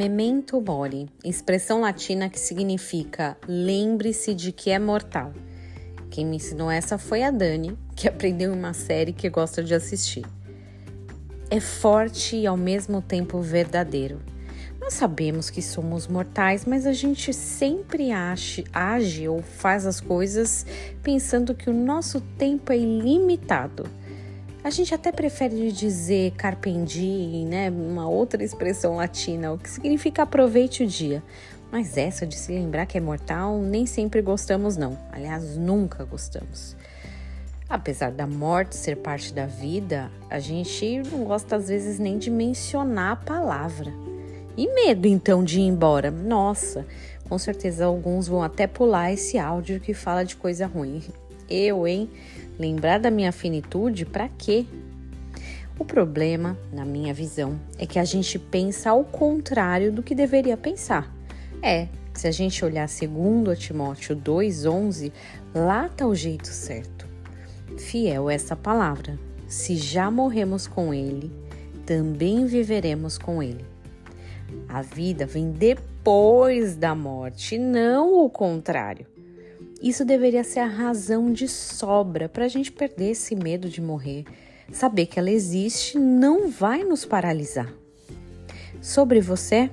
Memento mori, expressão latina que significa lembre-se de que é mortal. Quem me ensinou essa foi a Dani, que aprendeu em uma série que gosta de assistir. É forte e ao mesmo tempo verdadeiro. Nós sabemos que somos mortais, mas a gente sempre age, age ou faz as coisas pensando que o nosso tempo é ilimitado. A gente até prefere dizer carpendi, né, uma outra expressão latina, o que significa aproveite o dia. Mas essa de se lembrar que é mortal, nem sempre gostamos não. Aliás, nunca gostamos. Apesar da morte ser parte da vida, a gente não gosta às vezes nem de mencionar a palavra. E medo então de ir embora? Nossa, com certeza alguns vão até pular esse áudio que fala de coisa ruim. Eu, hein? Lembrar da minha finitude para quê? O problema, na minha visão, é que a gente pensa ao contrário do que deveria pensar. É, se a gente olhar segundo Timóteo 2:11, lá tá o jeito certo. Fiel essa palavra. Se já morremos com ele, também viveremos com ele. A vida vem depois da morte, não o contrário. Isso deveria ser a razão de sobra para a gente perder esse medo de morrer. Saber que ela existe não vai nos paralisar. Sobre você,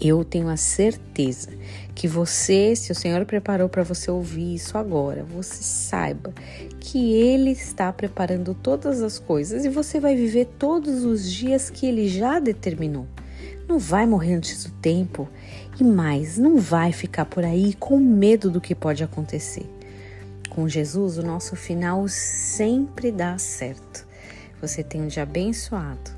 eu tenho a certeza que você, se o Senhor preparou para você ouvir isso agora, você saiba que Ele está preparando todas as coisas e você vai viver todos os dias que Ele já determinou não vai morrer antes do tempo e mais, não vai ficar por aí com medo do que pode acontecer. Com Jesus, o nosso final sempre dá certo. Você tem um dia abençoado.